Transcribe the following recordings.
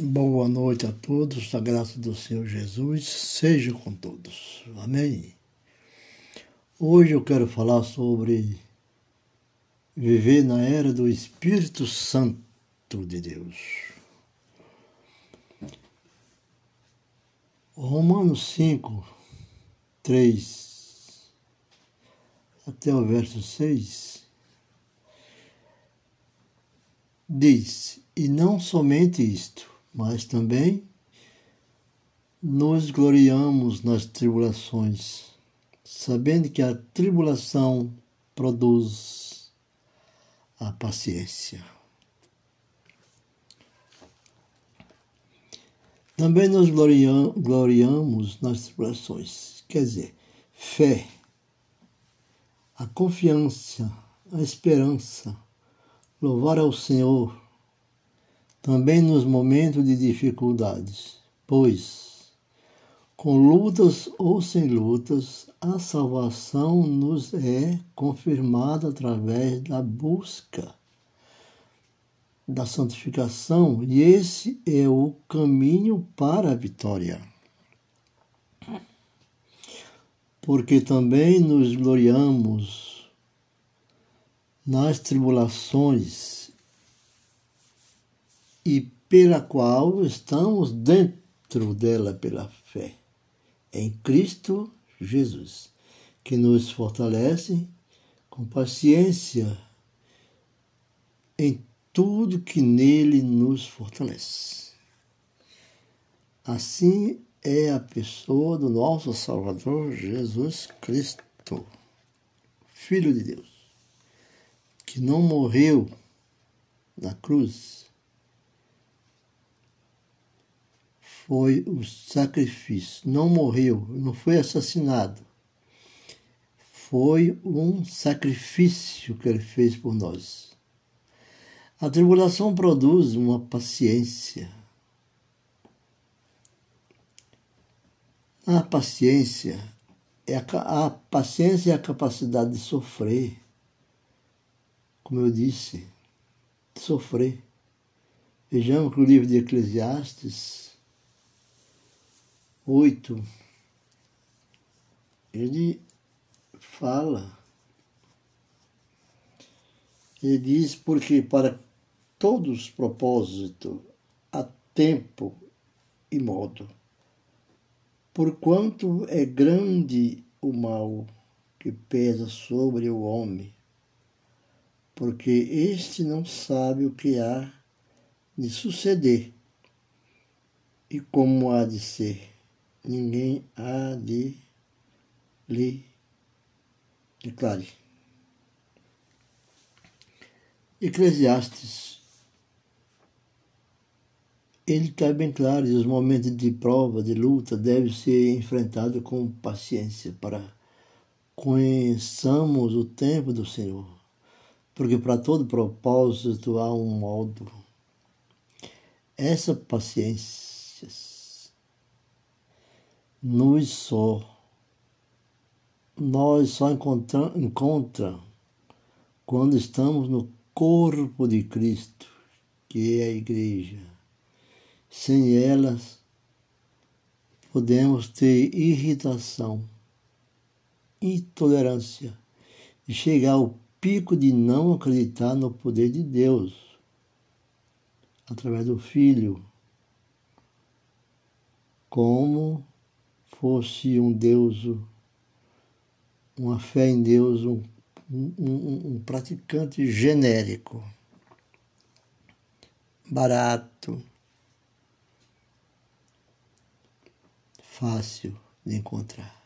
Boa noite a todos, a graça do Senhor Jesus seja com todos. Amém. Hoje eu quero falar sobre viver na era do Espírito Santo de Deus. Romanos 5, 3 até o verso 6 diz: E não somente isto mas também nos gloriamos nas tribulações, sabendo que a tribulação produz a paciência. Também nos gloriamos nas tribulações, quer dizer, fé, a confiança, a esperança, louvar ao Senhor também nos momentos de dificuldades, pois, com lutas ou sem lutas, a salvação nos é confirmada através da busca da santificação, e esse é o caminho para a vitória. Porque também nos gloriamos nas tribulações e pela qual estamos dentro dela pela fé em Cristo Jesus, que nos fortalece com paciência em tudo que nele nos fortalece. Assim é a pessoa do nosso Salvador Jesus Cristo, Filho de Deus, que não morreu na cruz foi o sacrifício. Não morreu, não foi assassinado. Foi um sacrifício que ele fez por nós. A tribulação produz uma paciência. A paciência é a, a paciência é a capacidade de sofrer. Como eu disse, de sofrer. Vejamos que o livro de Eclesiastes 8, ele fala, ele diz, porque para todos os propósitos há tempo e modo, porquanto é grande o mal que pesa sobre o homem, porque este não sabe o que há de suceder e como há de ser ninguém há de lhe declare. Eclesiastes, ele está bem claro, e os momentos de prova, de luta, devem ser enfrentados com paciência, para conheçamos o tempo do Senhor, porque para todo propósito há um modo. Essa paciência nos só. Nós só encontramos encontra quando estamos no corpo de Cristo, que é a igreja. Sem elas, podemos ter irritação, intolerância e chegar ao pico de não acreditar no poder de Deus através do Filho, como fosse um Deus, uma fé em Deus, um, um, um praticante genérico, barato, fácil de encontrar.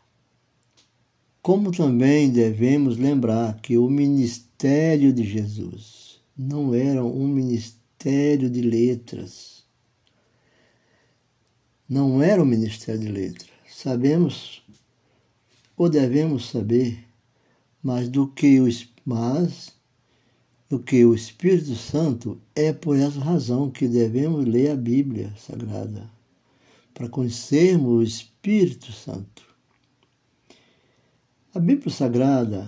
Como também devemos lembrar que o ministério de Jesus não era um ministério de letras. Não era um ministério de letras sabemos ou devemos saber, mas do que o, mas do que o Espírito Santo é por essa razão que devemos ler a Bíblia Sagrada, para conhecermos o Espírito Santo. A Bíblia Sagrada,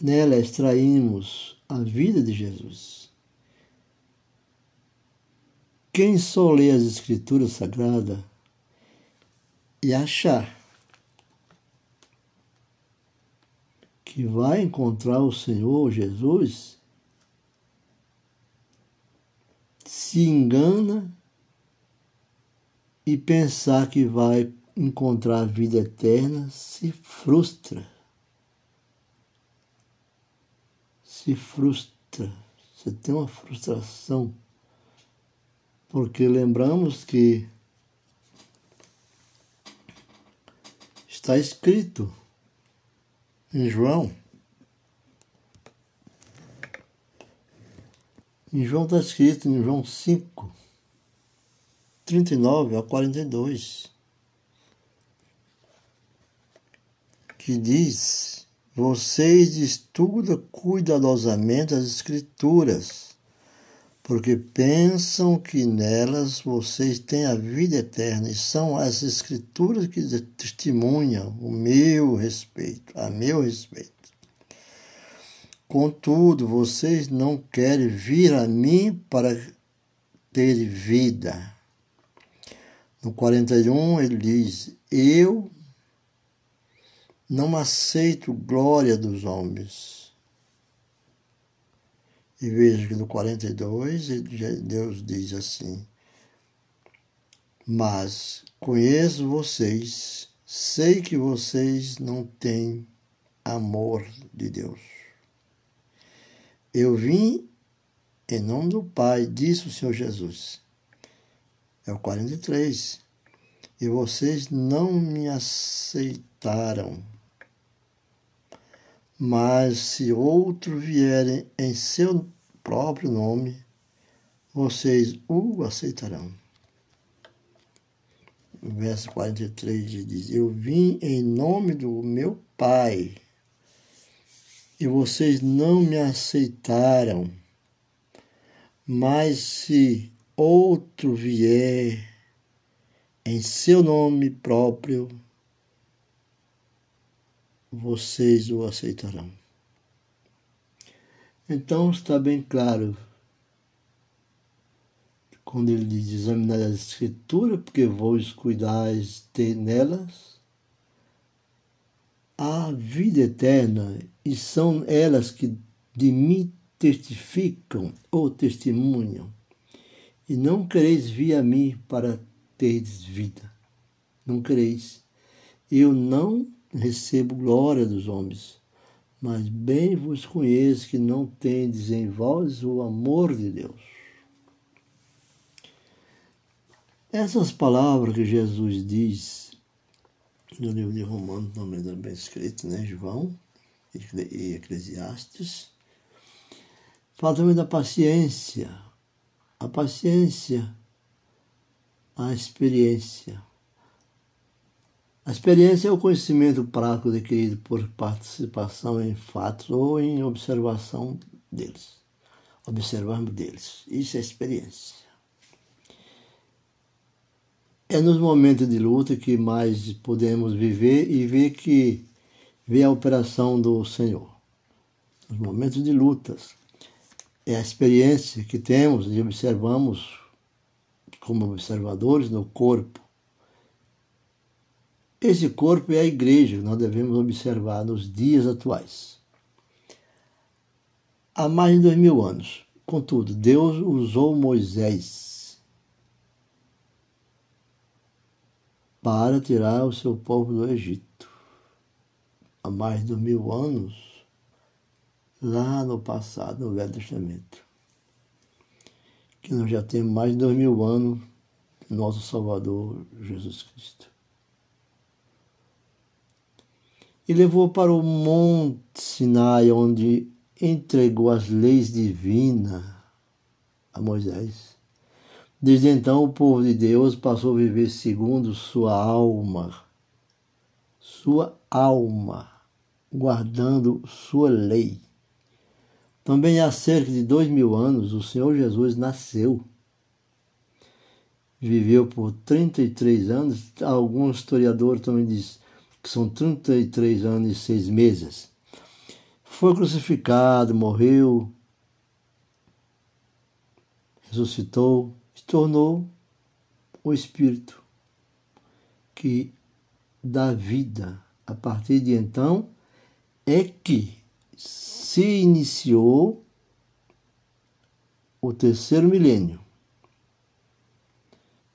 nela extraímos a vida de Jesus. quem só lê as Escrituras Sagradas e achar que vai encontrar o Senhor Jesus, se engana e pensar que vai encontrar a vida eterna se frustra. Se frustra. Você tem uma frustração. Porque lembramos que está escrito em João. Em João está escrito, em João 5, 39 a 42, que diz: Vocês estudam cuidadosamente as Escrituras, porque pensam que nelas vocês têm a vida eterna, e são as Escrituras que testemunham o meu respeito, a meu respeito. Contudo, vocês não querem vir a mim para ter vida no 41 ele diz: Eu não aceito glória dos homens. E veja que no 42 Deus diz assim: Mas conheço vocês, sei que vocês não têm amor de Deus. Eu vim em nome do Pai, disse o Senhor Jesus é o 43. E vocês não me aceitaram. Mas se outro vierem em seu próprio nome, vocês o aceitarão. O verso 43 diz: Eu vim em nome do meu Pai, e vocês não me aceitaram. Mas se outro vier em seu nome próprio, vocês o aceitarão. Então está bem claro quando ele diz examinar as escrituras, porque vos cuidais ter nelas a vida eterna, e são elas que de mim testificam ou testemunham e não quereis vir a mim para terdes vida. Não quereis. Eu não recebo glória dos homens, mas bem vos conheço que não tendes em vós o amor de Deus. Essas palavras que Jesus diz no livro de Romanos, também bem escrito, né? João e Eclesiastes, fala também da paciência, a paciência, a experiência. A experiência é o conhecimento prático adquirido por participação em fatos ou em observação deles. Observarmos deles. Isso é experiência. É nos momentos de luta que mais podemos viver e ver que ver a operação do Senhor. Nos momentos de lutas, é a experiência que temos e observamos como observadores no corpo. Esse corpo é a igreja que nós devemos observar nos dias atuais. Há mais de dois mil anos, contudo, Deus usou Moisés para tirar o seu povo do Egito. Há mais de dois mil anos, lá no passado, no Velho Testamento. Que nós já temos mais de dois mil anos nosso Salvador Jesus Cristo. E levou para o Monte Sinai, onde entregou as leis divinas a Moisés. Desde então, o povo de Deus passou a viver segundo sua alma, sua alma, guardando sua lei. Também há cerca de dois mil anos o Senhor Jesus nasceu. Viveu por 33 anos, alguns historiadores também dizem que são 33 anos e seis meses. Foi crucificado, morreu, ressuscitou se tornou o Espírito que dá vida. A partir de então é que se iniciou o terceiro milênio.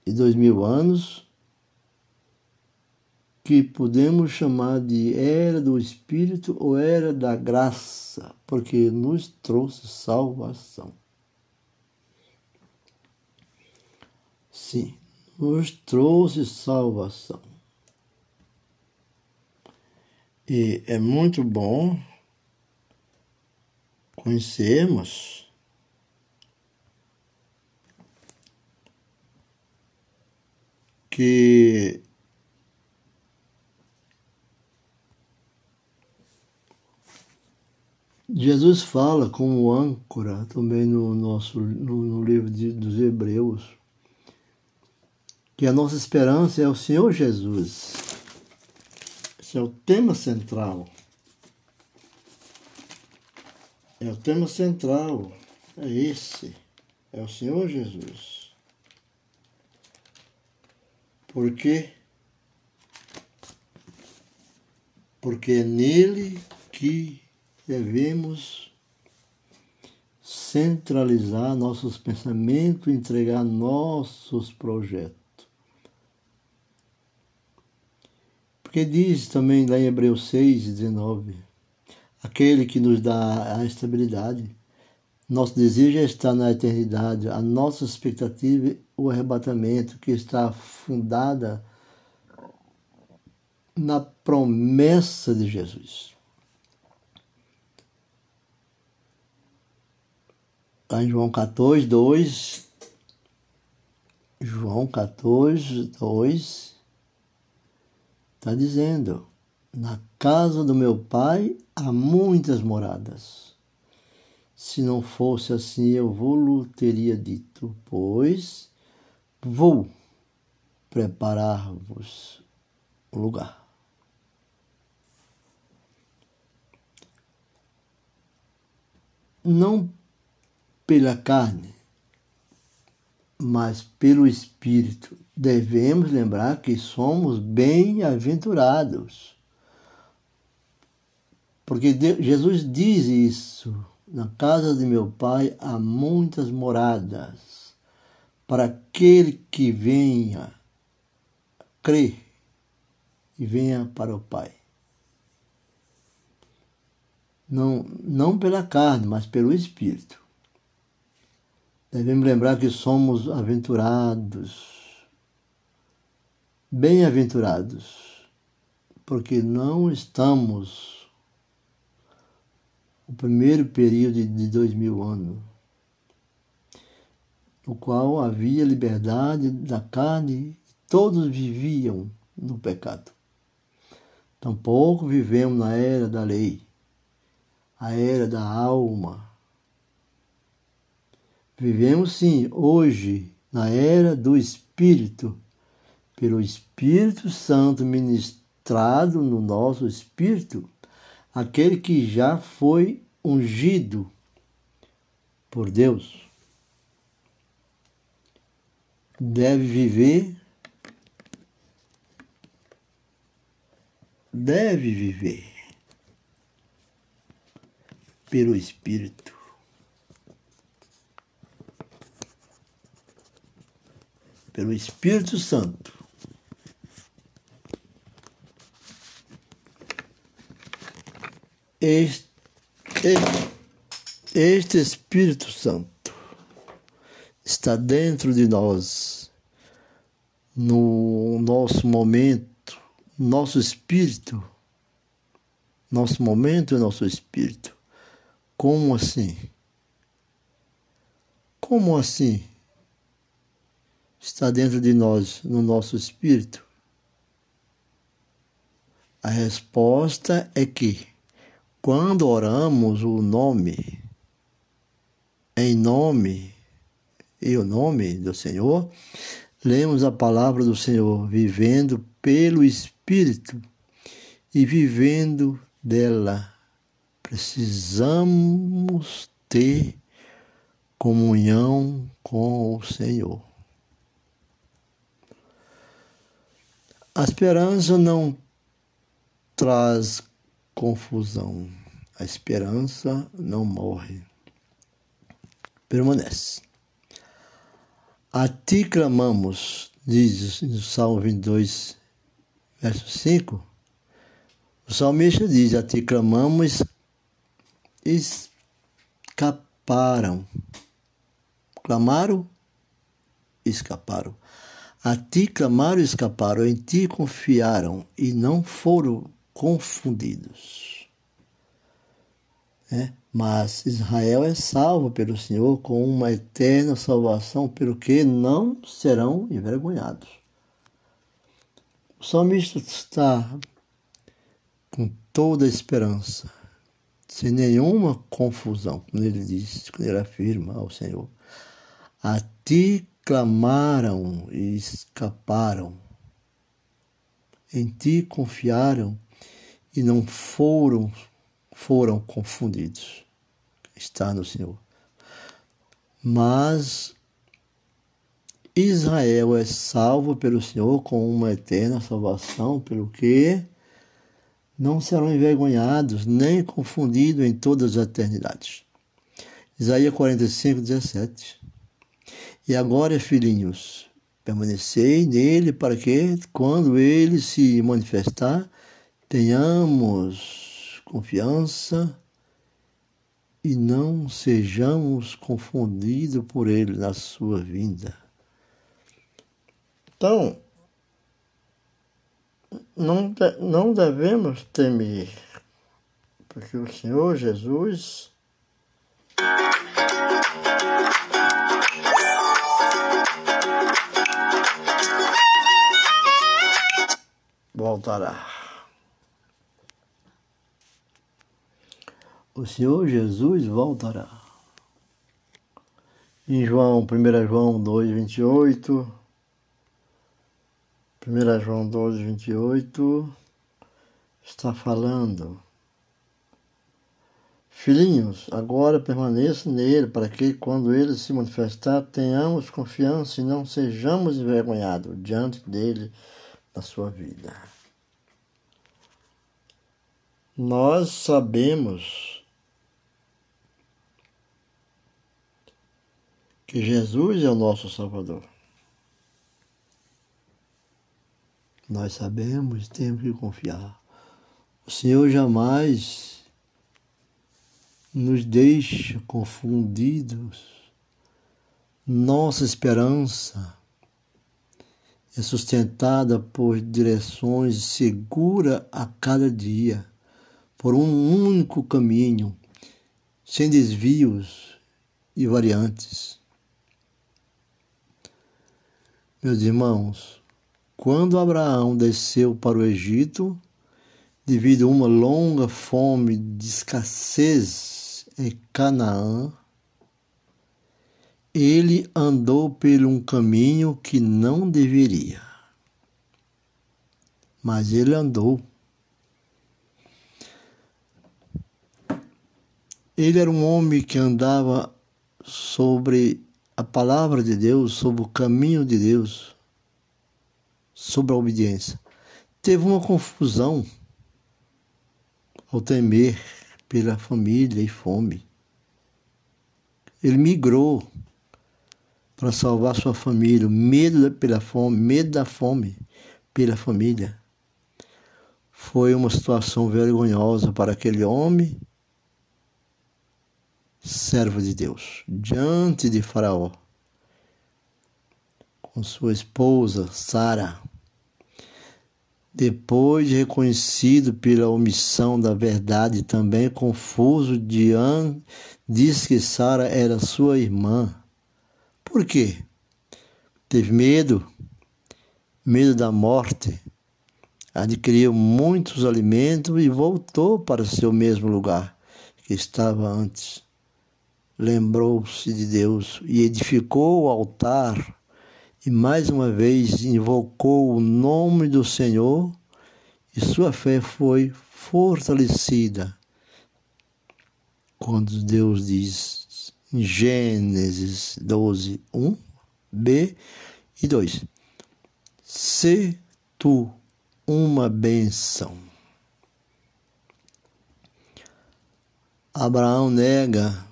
E dois mil anos que podemos chamar de era do Espírito ou era da graça, porque nos trouxe salvação. Sim, nos trouxe salvação. E é muito bom conhecermos que Jesus fala como âncora também no nosso no, no livro de, dos Hebreus que a nossa esperança é o Senhor Jesus. Esse é o tema central. É o tema central. É esse. É o Senhor Jesus. Por quê? Porque é nele que devemos centralizar nossos pensamentos, entregar nossos projetos. Porque diz também lá em Hebreus 6, 19, aquele que nos dá a estabilidade. Nosso desejo é estar na eternidade, a nossa expectativa, o arrebatamento, que está fundada na promessa de Jesus. Lá em João 14, 2. João 14, 2. Está dizendo: Na casa do meu pai há muitas moradas. Se não fosse assim, eu vou-lhe teria dito, pois vou preparar-vos o lugar. Não pela carne, mas pelo Espírito. Devemos lembrar que somos bem-aventurados. Porque Jesus diz isso: na casa de meu Pai há muitas moradas, para aquele que venha crer e venha para o Pai. Não, não pela carne, mas pelo Espírito. Devemos lembrar que somos aventurados, bem-aventurados, porque não estamos no primeiro período de dois mil anos, no qual havia liberdade da carne e todos viviam no pecado. Tampouco vivemos na era da lei, a era da alma Vivemos sim hoje na era do Espírito, pelo Espírito Santo ministrado no nosso espírito, aquele que já foi ungido por Deus. Deve viver, deve viver pelo Espírito. Pelo Espírito Santo. Este, este Espírito Santo está dentro de nós, no nosso momento, nosso espírito, nosso momento e nosso espírito. Como assim? Como assim? Está dentro de nós, no nosso espírito? A resposta é que, quando oramos o nome, em nome e o nome do Senhor, lemos a palavra do Senhor, vivendo pelo Espírito e vivendo dela. Precisamos ter comunhão com o Senhor. A esperança não traz confusão. A esperança não morre. Permanece. A ti clamamos, diz no Salmo 22, verso 5. O salmista diz: A ti clamamos, escaparam. Clamaram, escaparam. A ti clamaram e escaparam, em ti confiaram e não foram confundidos. É? Mas Israel é salvo pelo Senhor com uma eterna salvação, pelo que não serão envergonhados. O salmista está com toda a esperança, sem nenhuma confusão, quando ele diz, quando ele afirma ao Senhor: A ti clamaram e escaparam. Em ti confiaram e não foram foram confundidos. Está no Senhor. Mas Israel é salvo pelo Senhor com uma eterna salvação, pelo que não serão envergonhados nem confundidos em todas as eternidades. Isaías 45, 17. E agora, filhinhos, permanecei nele para que, quando ele se manifestar, tenhamos confiança e não sejamos confundidos por ele na sua vinda. Então, não, não devemos temer, porque o Senhor Jesus voltará. O Senhor Jesus voltará. Em João, 1 João 2, 28. 1 João 12, 28 está falando. Filhinhos, agora permaneça nele, para que, quando ele se manifestar, tenhamos confiança e não sejamos envergonhados diante dele na sua vida. Nós sabemos que Jesus é o nosso Salvador. Nós sabemos, temos que confiar. O Senhor jamais nos deixa confundidos. Nossa esperança é sustentada por direções seguras a cada dia, por um único caminho, sem desvios e variantes. Meus irmãos, quando Abraão desceu para o Egito, devido a uma longa fome de escassez em Canaã, ele andou por um caminho que não deveria. Mas ele andou. Ele era um homem que andava sobre a palavra de Deus, sobre o caminho de Deus, sobre a obediência. Teve uma confusão ao temer pela família e fome. Ele migrou para salvar sua família, medo pela fome, medo da fome pela família. Foi uma situação vergonhosa para aquele homem, servo de Deus, diante de Faraó, com sua esposa Sara. Depois de reconhecido pela omissão da verdade, também confuso, Dian disse que Sara era sua irmã. Por quê? Teve medo, medo da morte, adquiriu muitos alimentos e voltou para seu mesmo lugar que estava antes. Lembrou-se de Deus e edificou o altar e mais uma vez invocou o nome do Senhor e sua fé foi fortalecida. Quando Deus diz Gênesis 12, 1, B e 2. Se tu uma benção. Abraão nega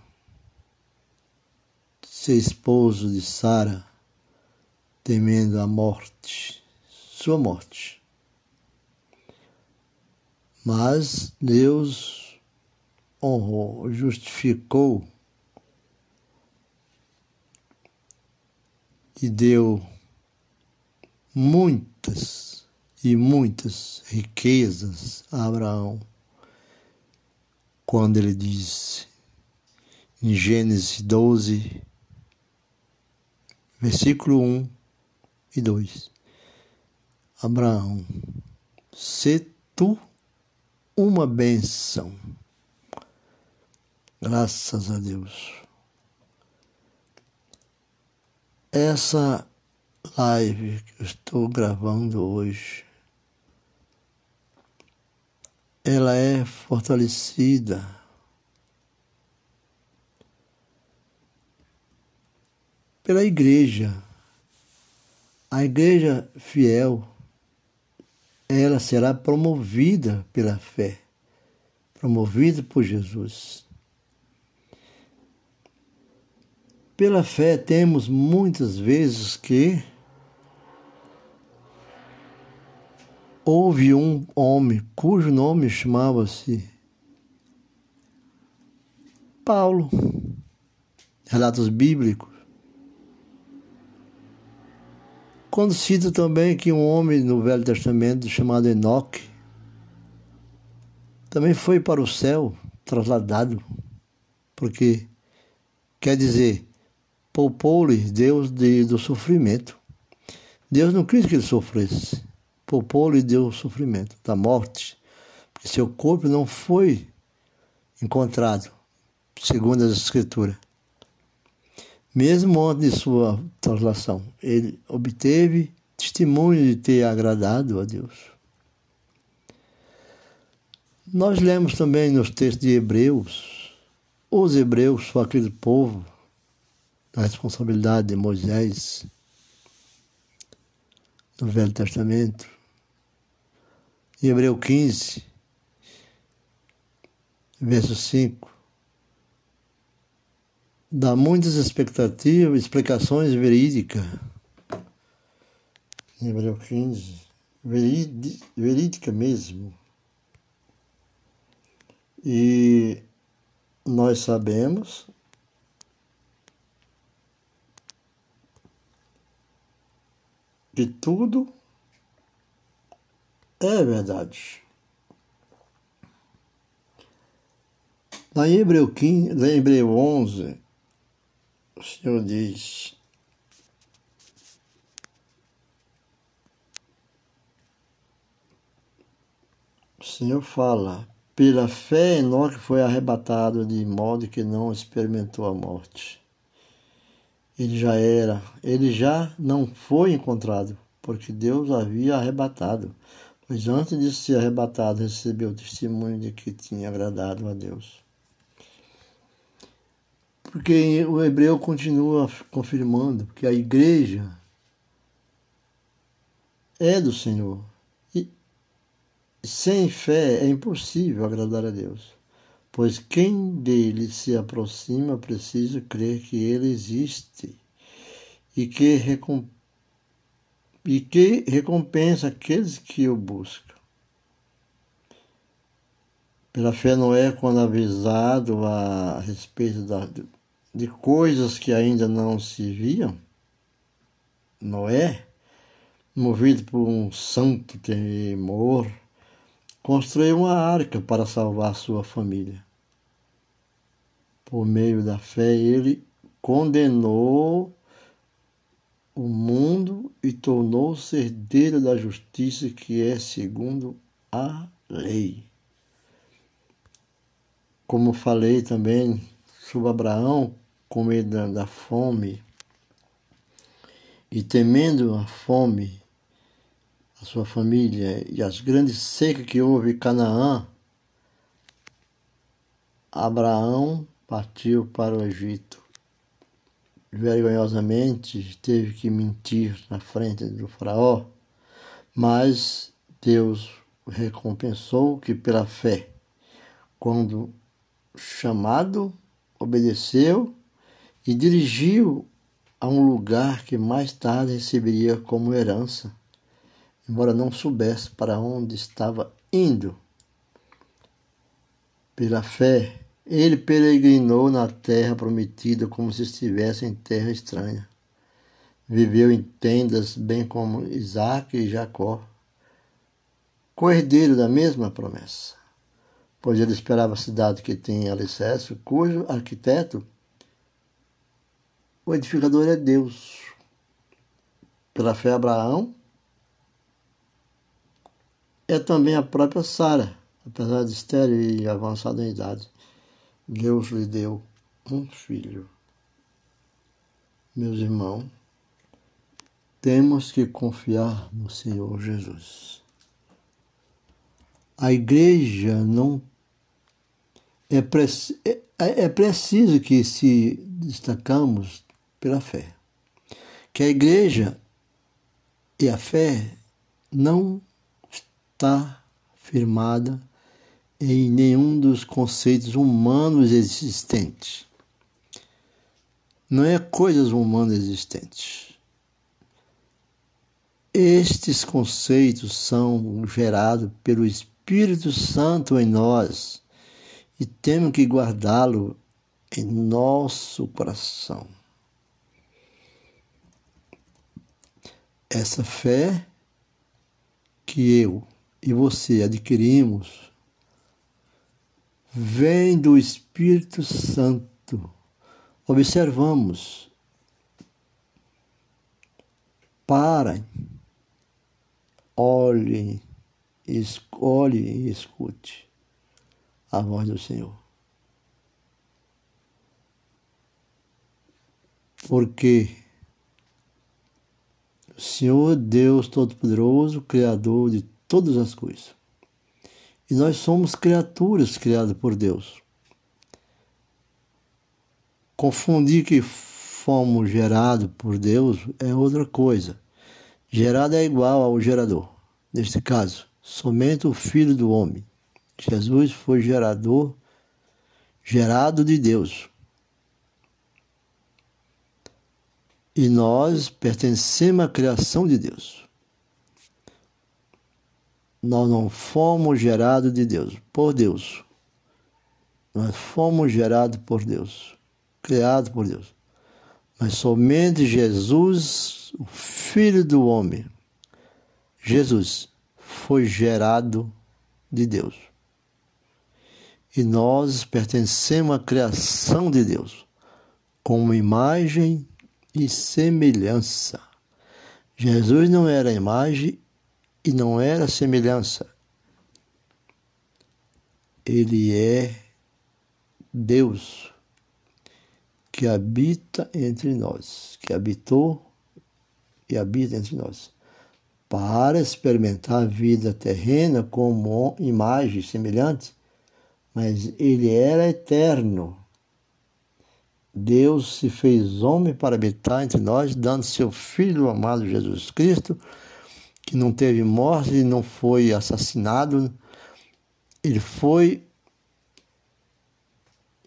ser esposo de Sara, temendo a morte, sua morte. Mas Deus honrou, justificou e deu muitas e muitas riquezas a Abraão, quando ele disse em Gênesis 12, versículo 1 e 2: Abraão, se tu uma benção. Graças a Deus. Essa live que eu estou gravando hoje, ela é fortalecida pela igreja. A igreja fiel, ela será promovida pela fé, promovida por Jesus. Pela fé, temos muitas vezes que houve um homem cujo nome chamava-se Paulo. Relatos bíblicos. Quando cita também que um homem no Velho Testamento chamado Enoque também foi para o céu trasladado, porque quer dizer, poupou-lhe Deus de, do sofrimento. Deus não quis que ele sofresse. Poupou-lhe Deus o sofrimento da morte, porque seu corpo não foi encontrado, segundo as Escrituras. Mesmo antes de sua translação, ele obteve testemunho de ter agradado a Deus. Nós lemos também nos textos de Hebreus, os hebreus aquele povo a responsabilidade de Moisés no Velho Testamento. Em Hebreu 15, verso 5, dá muitas expectativas, explicações verídicas. Em Hebreu 15, verídica mesmo. E nós sabemos que tudo é verdade. Em Hebreu, 15, lá em Hebreu 11, o Senhor diz: O Senhor fala: pela fé, Enoque foi arrebatado de modo que não experimentou a morte ele já era, ele já não foi encontrado, porque Deus havia arrebatado, pois antes de ser arrebatado recebeu o testemunho de que tinha agradado a Deus. Porque o hebreu continua confirmando que a igreja é do Senhor. E sem fé é impossível agradar a Deus pois quem dele se aproxima precisa crer que ele existe e que, recom e que recompensa aqueles que o buscam. Pela fé, Noé, quando avisado a respeito da, de coisas que ainda não se viam, Noé, movido por um santo temor, construiu uma arca para salvar sua família por meio da fé, ele condenou o mundo e tornou-se herdeiro da justiça que é segundo a lei. Como falei também sobre Abraão, com medo da, fome e temendo a fome, a sua família e as grandes secas que houve em Canaã, Abraão partiu para o Egito. Vergonhosamente teve que mentir na frente do Faraó, mas Deus recompensou que pela fé, quando chamado, obedeceu e dirigiu a um lugar que mais tarde receberia como herança, embora não soubesse para onde estava indo. Pela fé, ele peregrinou na terra prometida como se estivesse em terra estranha. Viveu em tendas, bem como Isaac e Jacó, co-herdeiro da mesma promessa, pois ele esperava a cidade que tem alicerce, cujo arquiteto, o edificador é Deus. Pela fé, Abraão é também a própria Sara, apesar de estéril e avançada em idade Deus lhe deu um filho. Meus irmãos, temos que confiar no Senhor Jesus. A igreja não é, é, é preciso que se destacamos pela fé. Que a igreja e a fé não está firmada em nenhum dos conceitos humanos existentes. Não é coisas humanas existentes. Estes conceitos são gerados pelo Espírito Santo em nós e temos que guardá-lo em nosso coração. Essa fé que eu e você adquirimos vem do Espírito Santo. Observamos. Parem, olhem, escolhe e escute a voz do Senhor. Porque o Senhor Deus Todo-Poderoso, Criador de todas as coisas, e nós somos criaturas criadas por Deus. Confundir que fomos gerados por Deus é outra coisa. Gerado é igual ao gerador. Neste caso, somente o Filho do Homem. Jesus foi gerador, gerado de Deus. E nós pertencemos à criação de Deus. Nós não fomos gerados de Deus, por Deus. Nós fomos gerados por Deus, criados por Deus. Mas somente Jesus, o Filho do homem, Jesus, foi gerado de Deus. E nós pertencemos à criação de Deus, como imagem e semelhança. Jesus não era imagem e não era semelhança. Ele é Deus que habita entre nós, que habitou e habita entre nós, para experimentar a vida terrena como imagem semelhante, mas ele era eterno. Deus se fez homem para habitar entre nós, dando seu Filho amado Jesus Cristo que não teve morte, não foi assassinado, ele foi,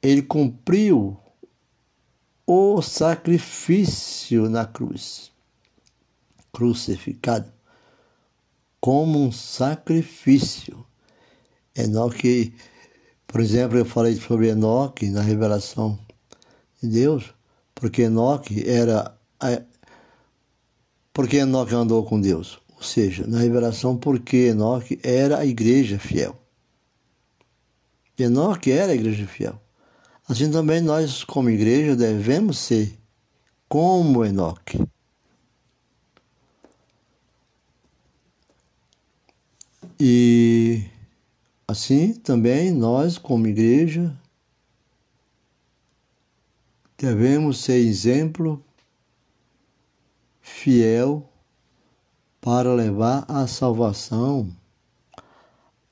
ele cumpriu o sacrifício na cruz, crucificado, como um sacrifício. Enoque, por exemplo, eu falei sobre Enoque na revelação de Deus, porque Enoque era. Porque Enoque andou com Deus? Ou seja, na revelação, porque Enoque era a igreja fiel. Enoque era a igreja fiel. Assim também nós, como igreja, devemos ser como Enoque. E assim também nós, como igreja, devemos ser exemplo fiel para levar à salvação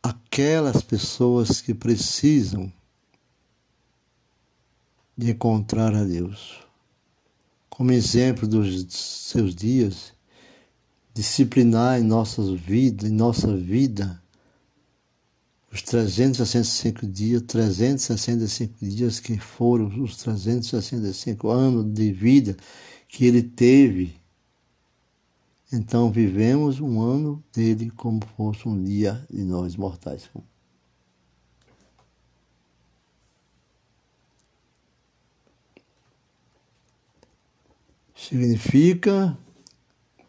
aquelas pessoas que precisam de encontrar a Deus. Como exemplo dos seus dias, disciplinar em nossas vidas, em nossa vida, os 365 dias, 365 dias que foram os 365 anos de vida que ele teve. Então vivemos um ano dele como fosse um dia de nós mortais. Significa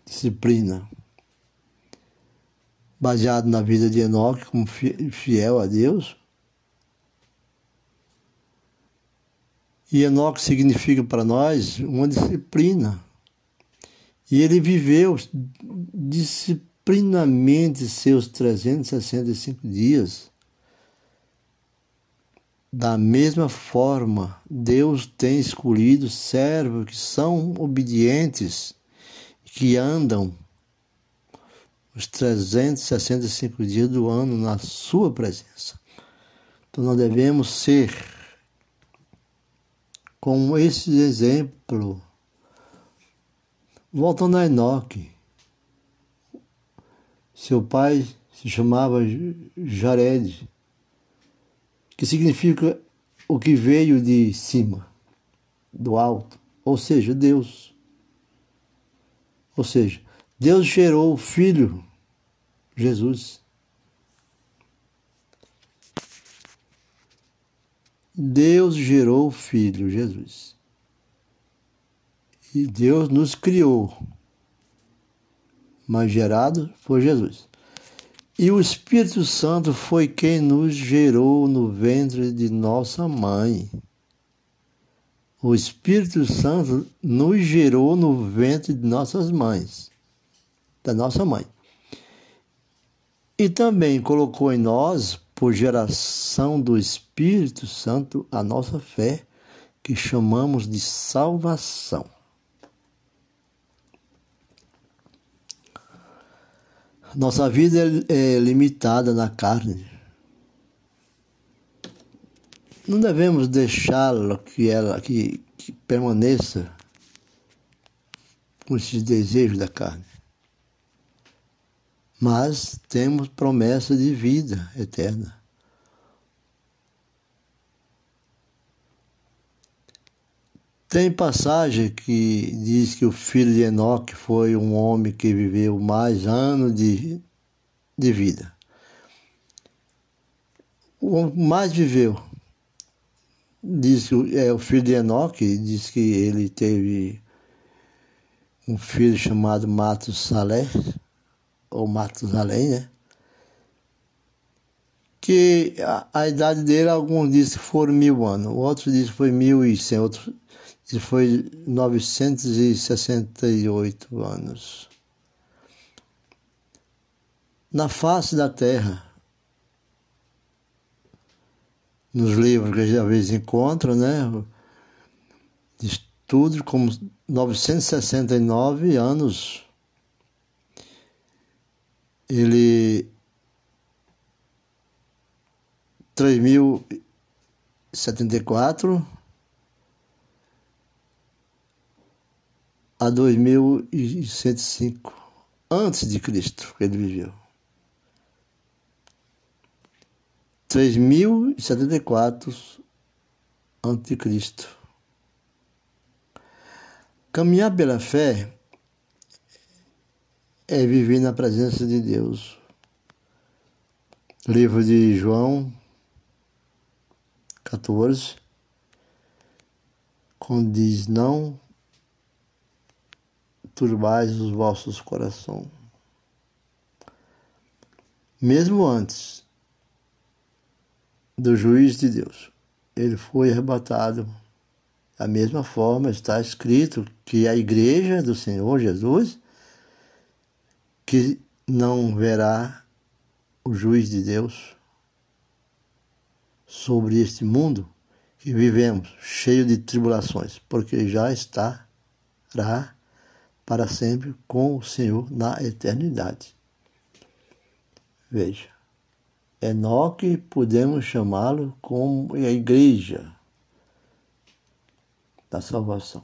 disciplina. Baseado na vida de Enoque como fiel a Deus. E Enoque significa para nós uma disciplina. E ele viveu disciplinamente seus 365 dias. Da mesma forma, Deus tem escolhido servos que são obedientes que andam os 365 dias do ano na Sua presença. Então nós devemos ser como esse exemplo. Voltando a Enoque, seu pai se chamava Jared, que significa o que veio de cima, do alto, ou seja, Deus. Ou seja, Deus gerou o Filho, Jesus. Deus gerou o Filho, Jesus. E Deus nos criou, mas gerado foi Jesus. E o Espírito Santo foi quem nos gerou no ventre de nossa mãe. O Espírito Santo nos gerou no ventre de nossas mães, da nossa mãe. E também colocou em nós, por geração do Espírito Santo, a nossa fé, que chamamos de salvação. Nossa vida é, é limitada na carne não devemos deixá-la que ela que, que permaneça com esses desejos da carne. Mas temos promessa de vida eterna. Tem passagem que diz que o filho de Enoque foi um homem que viveu mais anos de, de vida. O mais viveu diz é o filho de Enoque, diz que ele teve um filho chamado Matos Salé, ou Matos Além, né? Que a, a, idade dele, alguns dizem que foram mil anos, outros dizem que foi mil e cem, outros que foi 968 anos. Na face da terra, nos livros que às vezes encontra, né? De estudo, como 969 anos. Ele. 3074 a 2105 antes de Cristo que ele viveu. 3074 a.C. Caminhar pela fé é viver na presença de Deus. Livro de João 14, quando diz: Não turbais os vossos corações. Mesmo antes do juiz de Deus. Ele foi arrebatado. Da mesma forma está escrito que a igreja do Senhor Jesus que não verá o juiz de Deus sobre este mundo que vivemos, cheio de tribulações, porque já estará para sempre com o Senhor na eternidade. Veja. Enoque podemos chamá-lo como a igreja da salvação.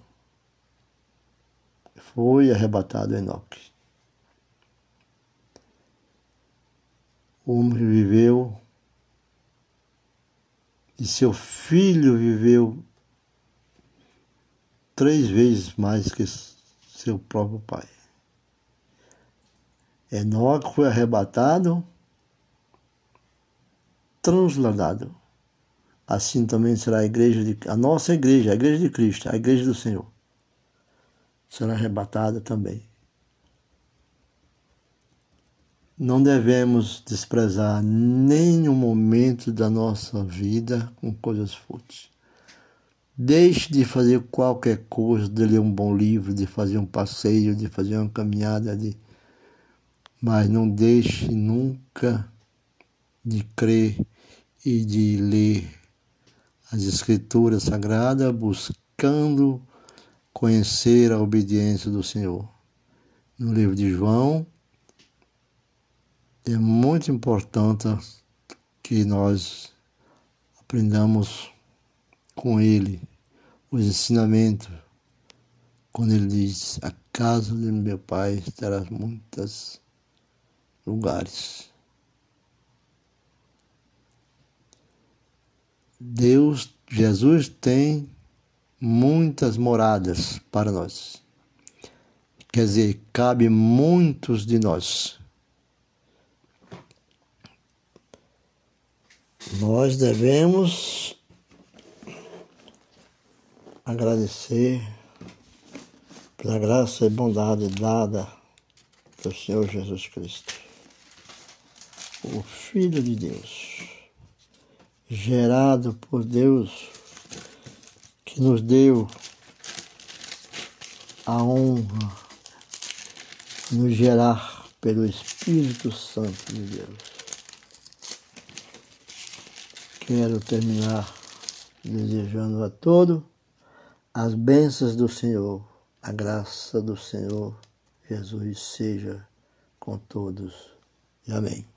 Foi arrebatado Enoque. o homem viveu e seu filho viveu três vezes mais que seu próprio pai. Enoque foi arrebatado, transladado. Assim também será a igreja de a nossa igreja, a igreja de Cristo, a igreja do Senhor. Será arrebatada também. Não devemos desprezar nenhum momento da nossa vida com coisas fúteis. Deixe de fazer qualquer coisa, de ler um bom livro, de fazer um passeio, de fazer uma caminhada, de... mas não deixe nunca de crer e de ler as Escrituras Sagradas, buscando conhecer a obediência do Senhor. No livro de João, é muito importante que nós aprendamos com ele os ensinamentos, quando ele diz: A casa de meu pai terá muitos lugares. Deus, Jesus tem muitas moradas para nós. Quer dizer, cabe muitos de nós. Nós devemos agradecer pela graça e bondade dada do Senhor Jesus Cristo, o Filho de Deus, gerado por Deus, que nos deu a honra de nos gerar pelo Espírito Santo de Deus. Quero terminar desejando a todos as bênçãos do Senhor, a graça do Senhor Jesus seja com todos. Amém.